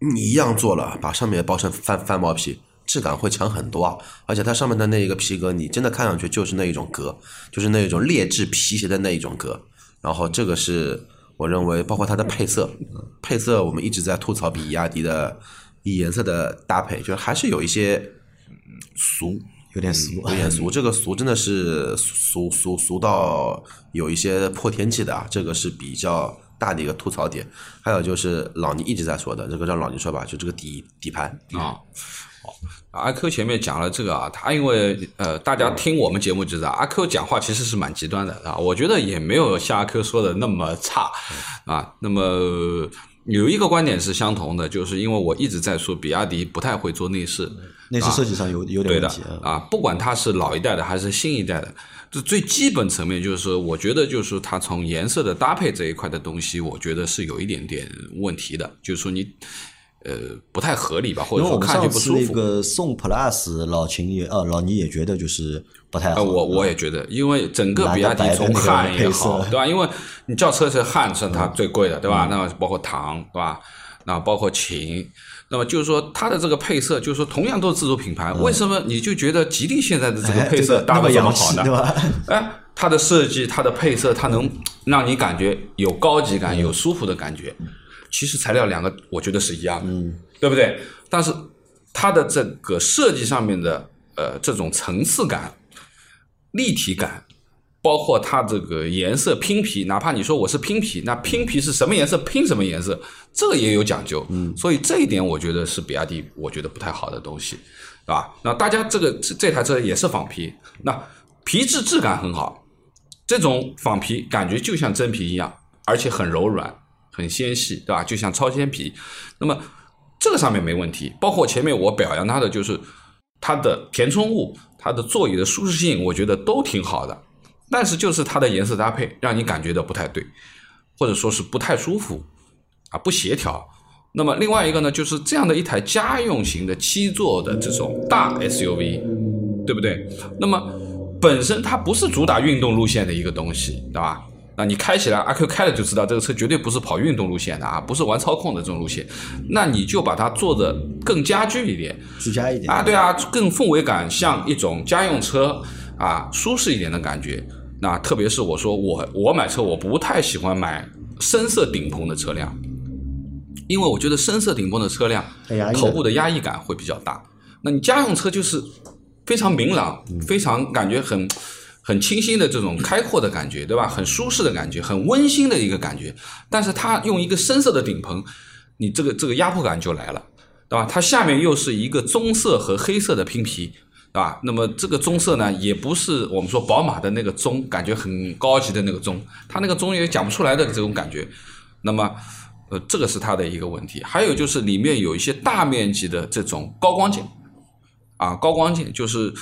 你一样做了，把上面包成翻翻毛皮，质感会强很多啊！而且它上面的那一个皮革，你真的看上去就是那一种革，就是那一种劣质皮鞋的那一种革。然后这个是我认为，包括它的配色，配色我们一直在吐槽比亚迪的颜色的搭配，就是还是有一些嗯俗，有点俗，有点俗。这个俗真的是俗俗俗到有一些破天际的啊，这个是比较大的一个吐槽点。还有就是老倪一直在说的，这个让老倪说吧，就这个底底盘，啊。好，阿 Q 前面讲了这个啊，他因为呃，大家听我们节目就知道，阿 Q 讲话其实是蛮极端的啊，我觉得也没有像阿 Q 说的那么差啊。那么有一个观点是相同的，就是因为我一直在说比亚迪不太会做内饰，内饰设计上有有点问题啊。啊，不管它是老一代的还是新一代的，这最基本层面就是说，我觉得就是它从颜色的搭配这一块的东西，我觉得是有一点点问题的。就是说你，呃不太合理吧，或者说看上上次那去不舒服。个宋 Plus 老秦也呃老倪也觉得就是不太好，呃，我我也觉得，因为整个比亚迪从汉也好，对吧？因为你轿车是汉是它最贵的，对吧？那包括唐，对吧？那包括秦，那么就是说它的这个配色，就是说同样都是自主品牌，为什么你就觉得吉利现在的这个哎配色搭的这么好呢？哎，它的设计、它的配色，它能让你感觉有高级感、有舒服的感觉。其实材料两个我觉得是一样的，对不对？但是它的这个设计上面的呃这种层次感、立体感，包括它这个颜色拼皮，哪怕你说我是拼皮，那拼皮是什么颜色拼什么颜色，这个也有讲究。嗯，所以这一点我觉得是比亚迪我觉得不太好的东西，对吧？那大家这个这这台车也是仿皮，那皮质质感很好，这种仿皮感觉就像真皮一样，而且很柔软、很纤细，对吧？就像超纤皮。那么这个上面没问题，包括前面我表扬它的就是它的填充物、它的座椅的舒适性，我觉得都挺好的。但是就是它的颜色搭配，让你感觉到不太对，或者说是不太舒服啊，不协调。那么另外一个呢，就是这样的一台家用型的七座的这种大 SUV，对不对？那么本身它不是主打运动路线的一个东西，对吧？那你开起来，阿 Q 开了就知道，这个车绝对不是跑运动路线的啊，不是玩操控的这种路线。那你就把它做的更家居一点，居家一点啊，对啊，更氛围感像一种家用车啊，舒适一点的感觉。那特别是我说我我买车我不太喜欢买深色顶棚的车辆，因为我觉得深色顶棚的车辆头部的压抑感会比较大。那你家用车就是非常明朗，非常感觉很很清新的这种开阔的感觉，对吧？很舒适的感觉，很温馨的一个感觉。但是它用一个深色的顶棚，你这个这个压迫感就来了，对吧？它下面又是一个棕色和黑色的拼皮，对吧？那么这个棕色呢，也不是我们说宝马的那个棕，感觉很高级的那个棕，它那个棕也讲不出来的这种感觉。那么，呃，这个是它的一个问题。还有就是里面有一些大面积的这种高光键，啊，高光键就是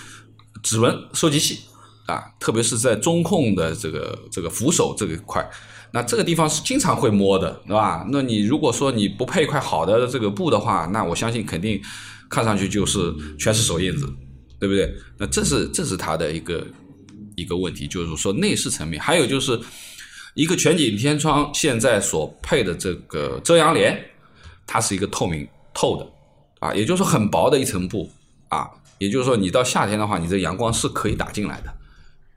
指纹收集器啊，特别是在中控的这个这个扶手这一块，那这个地方是经常会摸的，对吧？那你如果说你不配一块好的这个布的话，那我相信肯定看上去就是全是手印子，对不对？那这是这是它的一个一个问题，就是说内饰层面，还有就是一个全景天窗现在所配的这个遮阳帘，它是一个透明透的啊，也就是很薄的一层布啊，也就是说你到夏天的话，你这阳光是可以打进来的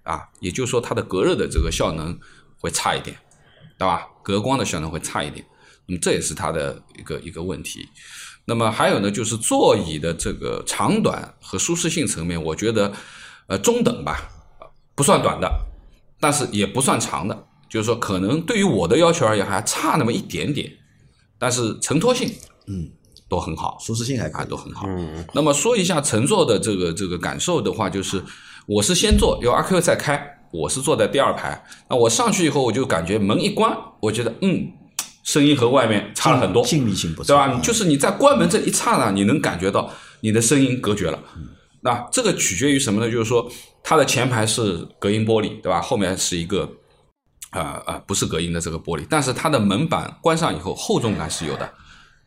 啊，也就是说它的隔热的这个效能会差一点，对吧？隔光的效能会差一点，那么这也是它的一个一个问题。那么还有呢，就是座椅的这个长短和舒适性层面，我觉得呃中等吧，不算短的，但是也不算长的，就是说可能对于我的要求而言还差那么一点点，但是承托性嗯都很好，舒适性还可啊，都很好。那么说一下乘坐的这个这个感受的话，就是我是先坐，有阿 Q 再开，我是坐在第二排。那我上去以后，我就感觉门一关，我觉得嗯，声音和外面差了很多，静谧性不错，对吧？就是你在关门这一刹那，你能感觉到你的声音隔绝了。那这个取决于什么呢？就是说它的前排是隔音玻璃，对吧？后面是一个呃呃不是隔音的这个玻璃，但是它的门板关上以后厚重感是有的，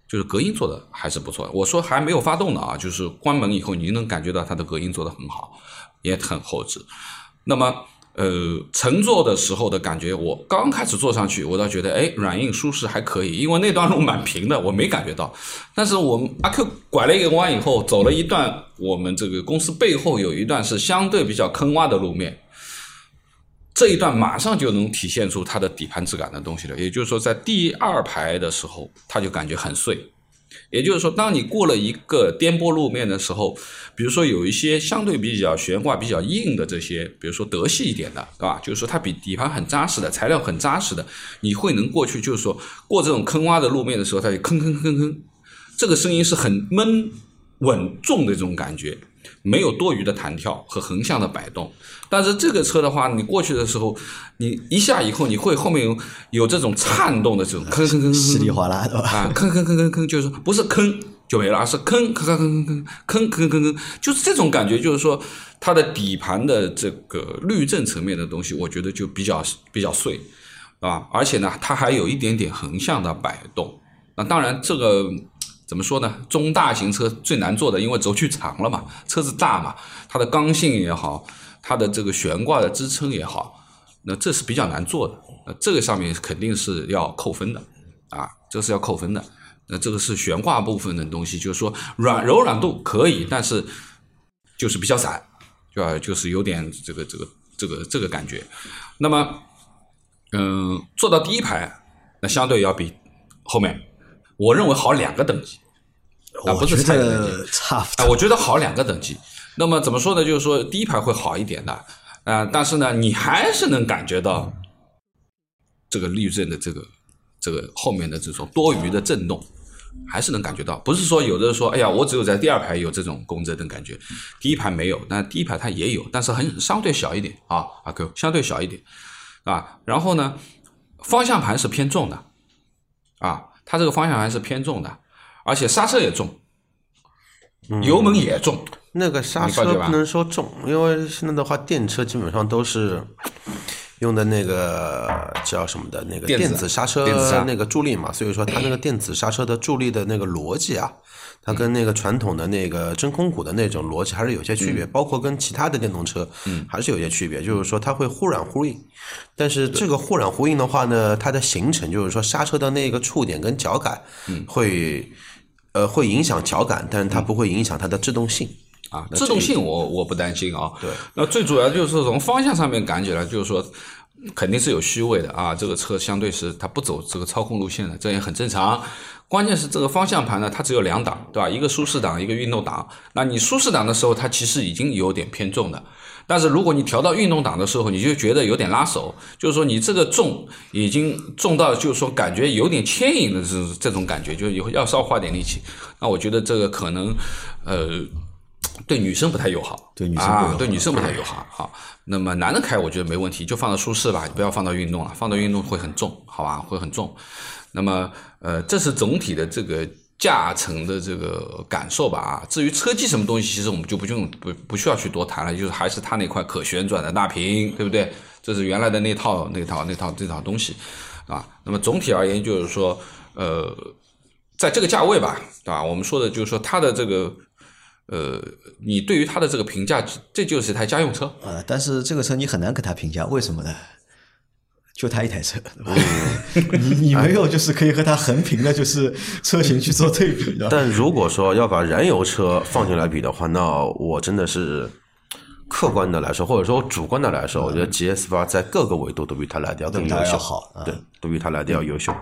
就是隔音做的还是不错。我说还没有发动呢啊，就是关门以后你能感觉到它的隔音做的很好，也很厚实。那么呃，乘坐的时候的感觉，我刚开始坐上去，我倒觉得哎，软硬舒适还可以，因为那段路蛮平的，我没感觉到。但是我们阿 Q 拐了一个弯以后，走了一段，我们这个公司背后有一段是相对比较坑洼的路面，这一段马上就能体现出它的底盘质感的东西了。也就是说，在第二排的时候，它就感觉很碎。也就是说，当你过了一个颠簸路面的时候，比如说有一些相对比较悬挂、比较硬的这些，比如说德系一点的，对吧？就是说它比底盘很扎实的，材料很扎实的，你会能过去，就是说过这种坑洼的路面的时候，它就坑坑坑坑，这个声音是很闷稳重的这种感觉，没有多余的弹跳和横向的摆动。但是这个车的话，你过去的时候，你一下以后，你会后面有有这种颤动的这种吭吭吭吭吭稀里哗啦的吧？啊，坑坑坑坑坑，就是说不是坑就没了，而是坑坑坑坑坑坑坑坑坑，就是这种感觉，就是说它的底盘的这个滤震层面的东西，我觉得就比较比较碎啊，而且呢，它还有一点点横向的摆动。那当然，这个怎么说呢？中大型车最难做的，因为轴距长了嘛，车子大嘛，它的刚性也好，它的这个悬挂的支撑也好，那这是比较难做的。那这个上面肯定是要扣分的啊，这是要扣分的。那这个是悬挂部分的东西，就是说软柔软度可以，但是就是比较散，对吧？就是有点这个这个这个这个感觉。那么，嗯，坐到第一排，那相对要比后面，我认为好两个等级。啊，不是我觉差一个等级得差不啊，我觉得好两个等级。那么怎么说呢？就是说第一排会好一点的，啊、但是呢，你还是能感觉到这个滤震的这个这个后面的这种多余的震动，还是能感觉到。不是说有的人说，哎呀，我只有在第二排有这种共振的感觉，第一排没有，那第一排它也有，但是很相对小一点啊，阿 Q 相对小一点啊。然后呢，方向盘是偏重的啊，它这个方向盘是偏重的，而且刹车也重，油门也重。那个刹车不能说重，因为现在的话，电车基本上都是用的那个叫什么的那个电子刹车那个助力嘛，所以说它那个电子刹车的助力的那个逻辑啊，它跟那个传统的那个真空鼓的那种逻辑还是有些区嗯。别，包括跟其他的电动车，还是有些区别，就是说它会忽软忽硬，但是这个忽软忽硬的话呢，它的形成就是说刹车的那个触点跟脚感嗯。会。呃，会影响脚感，但是它不会影响它的制动性。啊，制动性我我不担心啊。对，那最主要就是从方向上面感起来，就是说肯定是有虚位的啊。这个车相对是它不走这个操控路线的，这也很正常。关键是这个方向盘呢，它只有两档，对吧？一个舒适档，一个运动档。那你舒适档的时候，它其实已经有点偏重的。但是如果你调到运动档的时候，你就觉得有点拉手，就是说你这个重已经重到，就是说感觉有点牵引的这这种感觉，就是以后要稍花点力气。那我觉得这个可能，呃，对女生不太友好，对女生啊，对女生不太友好。好，那么男的开我觉得没问题，就放到舒适吧，不要放到运动了，放到运动会很重，好吧，会很重。那么，呃，这是总体的这个驾乘的这个感受吧啊。至于车机什么东西，其实我们就不用不不需要去多谈了，就是还是它那块可旋转的大屏，对不对？这是原来的那套那套那套这套东西啊。那么总体而言，就是说，呃，在这个价位吧，对吧？我们说的就是说它的这个。呃，你对于它的这个评价，这就是一台家用车，啊，但是这个车你很难给它评价，为什么呢？就它一台车，对吧？你你没有就是可以和它横平的，就是车型去做对比的。但如果说要把燃油车放进来比的话，那我真的是客观的来说，或者说主观的来说，我觉得 GS 八在各个维度都比它来的要更优秀，要好啊对，都比它来的要优秀。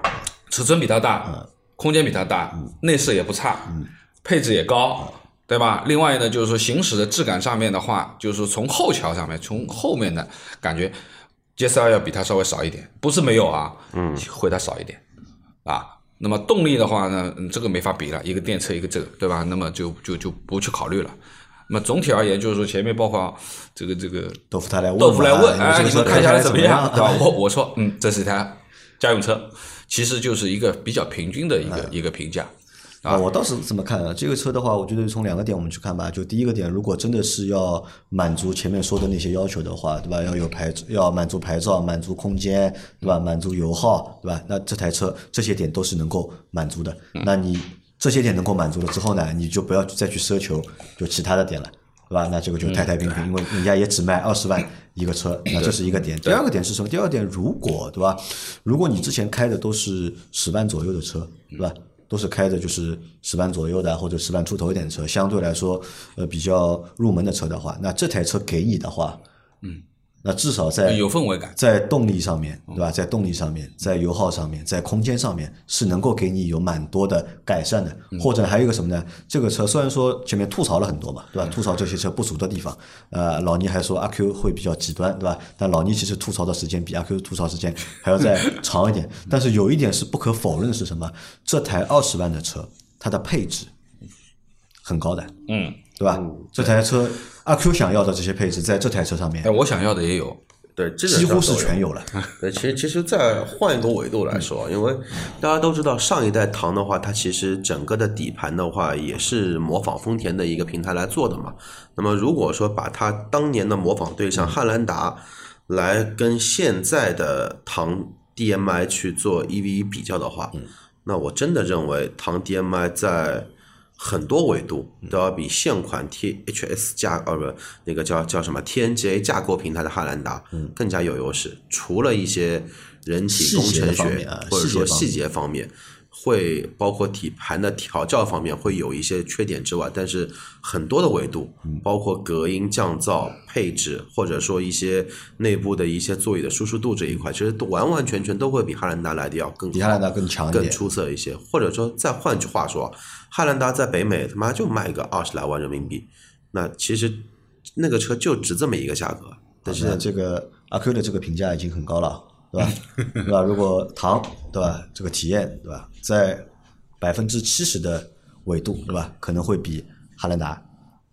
尺寸比它大，空间比它大，内饰也不差，配置也高，对吧？另外呢，就是说行驶的质感上面的话，就是说从后桥上面，从后面的感觉，GS 二要比它稍微少一点，不是没有啊，嗯，会它少一点啊。那么动力的话呢，嗯，这个没法比了，一个电车一个这个，对吧？那么就就就不去考虑了。那么总体而言，就是说前面包括这个这个豆腐他来问，豆腐来问，你哎，这个车开你们看下来怎么么样，对吧？啊我我说，嗯，这是一台家用车，其实就是一个比较平均的一个一个评价。啊，我倒是这么看的。这个车的话，我觉得从两个点我们去看吧。就第一个点，如果真的是要满足前面说的那些要求的话，对吧？要有牌，要满足牌照，满足空间，对吧？满足油耗，对吧？那这台车这些点都是能够满足的。那你这些点能够满足了之后呢，你就不要再去奢求就其他的点了。对吧？那这个就太太平平，因为人家也只卖二十万一个车，那这是一个点。第二个点是什么？第二点，如果对吧？如果你之前开的都是十万左右的车，对吧？都是开着就是十万左右的或者十万出头一点的车，相对来说呃比较入门的车的话，那这台车给你的话，嗯，那至少在有氛围感。在动力上面，对吧？在动力上面，在油耗上面，在空间上面是能够给你有蛮多的改善的。或者还有一个什么呢？这个车虽然说前面吐槽了很多嘛，对吧？吐槽这些车不足的地方，呃，老倪还说阿 Q 会比较极端，对吧？但老倪其实吐槽的时间比阿 Q 吐槽时间还要再长一点。但是有一点是不可否认的是什么？这台二十万的车，它的配置很高的，嗯，对吧？这台车阿 Q 想要的这些配置，在这台车上面哎，我想要的也有。对，基本几乎是全有了。对，其实其实再换一个维度来说，因为大家都知道上一代唐的话，它其实整个的底盘的话也是模仿丰田的一个平台来做的嘛。那么如果说把它当年的模仿对象汉兰达来跟现在的唐 DMI 去做一 v 一比较的话，那我真的认为唐 DMI 在很多维度都要比现款 THS 架呃不那个叫叫什么 TNGA 架构平台的汉兰达更加有优势。除了一些人体工程学啊或者说细节方面。细节方面，会包括底盘的调教方面会有一些缺点之外，但是很多的维度，嗯包括隔音、降噪、配置，或者说一些内部的一些座椅的舒适度这一块，其实都完完全全都会比汉兰达来的要更比汉兰达更强更。出色一些。或者说，再换句话说，汉兰达在北美他妈就卖个二十来万人民币，那其实那个车就值这么一个价格，但是那这个阿 Q 的这个评价已经很高了，对吧？对吧？如果唐对吧，这个体验对吧，在百分之七十的纬度对吧，可能会比汉兰达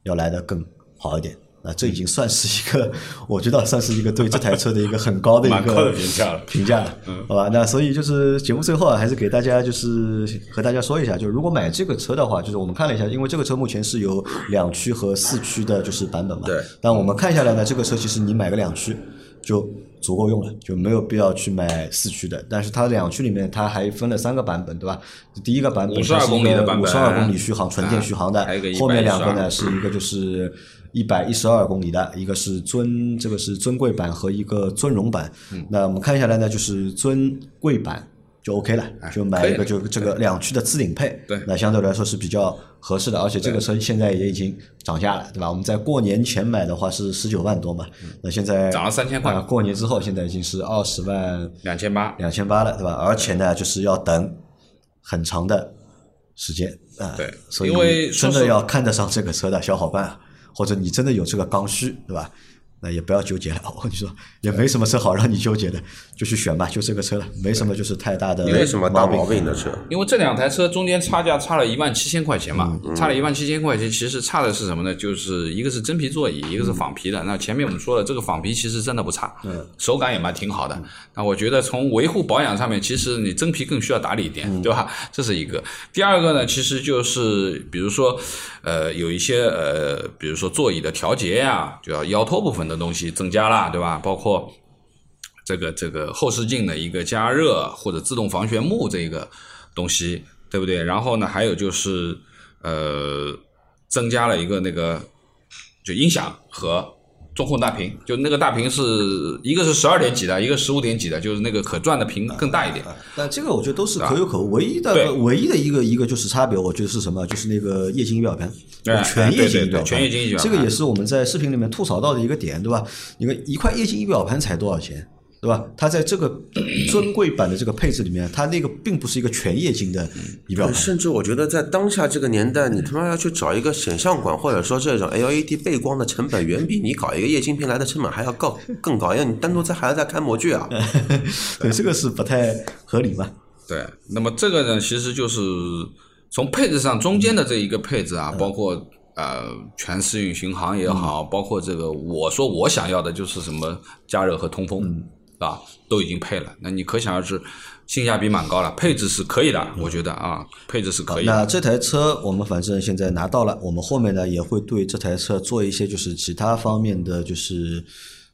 要来的更好一点。那这已经算是一个，我觉得算是一个对这台车的一个很高的一个评价了评价了，好吧？那所以就是节目最后啊，还是给大家就是和大家说一下，就如果买这个车的话，就是我们看了一下，因为这个车目前是有两驱和四驱的，就是版本嘛。对。但我们看下来呢，这个车其实你买个两驱就足够用了，就没有必要去买四驱的。但是它两驱里面它还分了三个版本，对吧？第一个版本52公里的版本五十二公里续航纯电续航的后面两个呢是一个就是一百一十二公里的，一个是尊这个是尊贵版和一个尊荣版。嗯那我们看下来呢，就是尊贵版就 OK 了，就买一个就这个两驱的自顶配，对那相对来说是比较合适的，而且这个车现在也已经涨价了，对吧？我们在过年前买的话是十九万多嘛，那现在嗯涨了3000块啊过年之后现在已经是二十万两千八，两千八了，对吧？而且呢，就是要等很长的时间啊。对所以真的要看得上这个车的小伙伴啊，或者你真的有这个刚需，对吧？那也不要纠结了，我跟你说，也没什么车好让你纠结的，就去选吧，就这个车了，没什么就是太大的没什么大毛毛病的车。因为这两台车中间差价差了一万七千块钱嘛，嗯差了一万七千块钱，其实差的是什么呢？就是一个是真皮座椅，一个是仿皮的。那前面我们说了，这个仿皮其实真的不差，嗯手感也蛮挺好的。那我觉得从维护保养上面，其实你真皮更需要打理一点，对吧？这是一个。第二个呢，其实就是比如说，呃，有一些呃，比如说座椅的调节呀，就要腰托部分的东西增加了，对吧？包括这个这个后视镜的一个加热或者自动防眩目这个东西，对不对？然后呢，还有就是呃，增加了一个那个就音响和中控大屏，就那个大屏是一个是十二点几的，一个十五点几的，就是那个可转的屏更大一点。但这个我觉得都是可有可无，唯一的唯一的一个一个就是差别，我觉得是什么？就是那个液晶仪表盘，哎全液晶仪表盘，全液晶仪表盘这个也是我们在视频里面吐槽到的一个点，对吧？你看一块液晶仪表盘才多少钱？对吧？它在这个 尊贵版的这个配置里面，它那个并不是一个全液晶的仪表盘，甚至我觉得在当下这个年代，你他妈要去找一个显像管，或者说这种 LED 背光的成本，远比你搞一个液晶屏来的成本还要高 更高，因为你单独在还要再开模具啊。对，这个是不太合理嘛。对，那么这个呢，其实就是从配置上中间的这一个配置啊，包括呃全适应巡航也好，包括这个我说我想要的就是什么加热和通风、啊，都已经配了。那你可想而知，性价比蛮高了，配置是可以的，我觉得啊，配置是可以的。那这台车我们反正现在拿到了，我们后面呢也会对这台车做一些就是其他方面的就是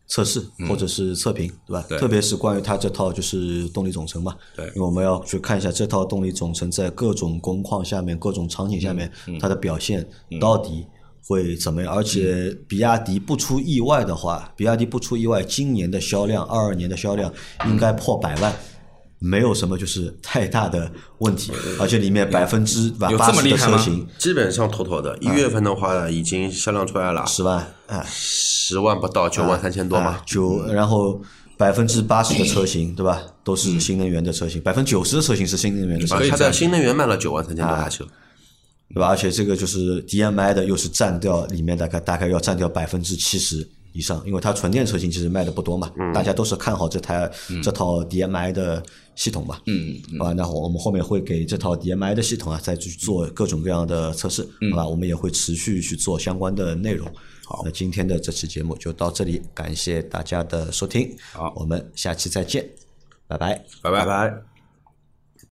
测试或者是测评，对吧？对特别是关于它这套就是动力总成嘛，对因为我们要去看一下这套动力总成在各种工况下面、各种场景下面它的表现到底。会怎么样？而且比亚迪不出意外的话，比亚迪不出意外，今年的销量，二二年的销量应该破百万，没有什么就是太大的问题。而且里面百分之有八十的车型基本上妥妥的，一月份的话已经销量出来了，十万，哎，十万不到，九万三千多嘛啊。九，然后百分之八十的车型，对吧？都是新能源的车型，百分之九十的车型是新能源的车型可以，它的新能源卖了九万三千多啊台车，对吧？而且这个就是 DMI 的，又是占掉里面大概大概要占掉百分之七十以上，因为它纯电车型其实卖的不多嘛，大家都是看好这台、这套 DMI 的系统嘛，嗯，好吧？那我们后面会给这套 DMI 的系统啊，再去做各种各样的测试，好吧？我们也会持续去做相关的内容。好，那今天的这期节目就到这里，感谢大家的收听，好我们下期再见，拜拜。拜拜拜拜。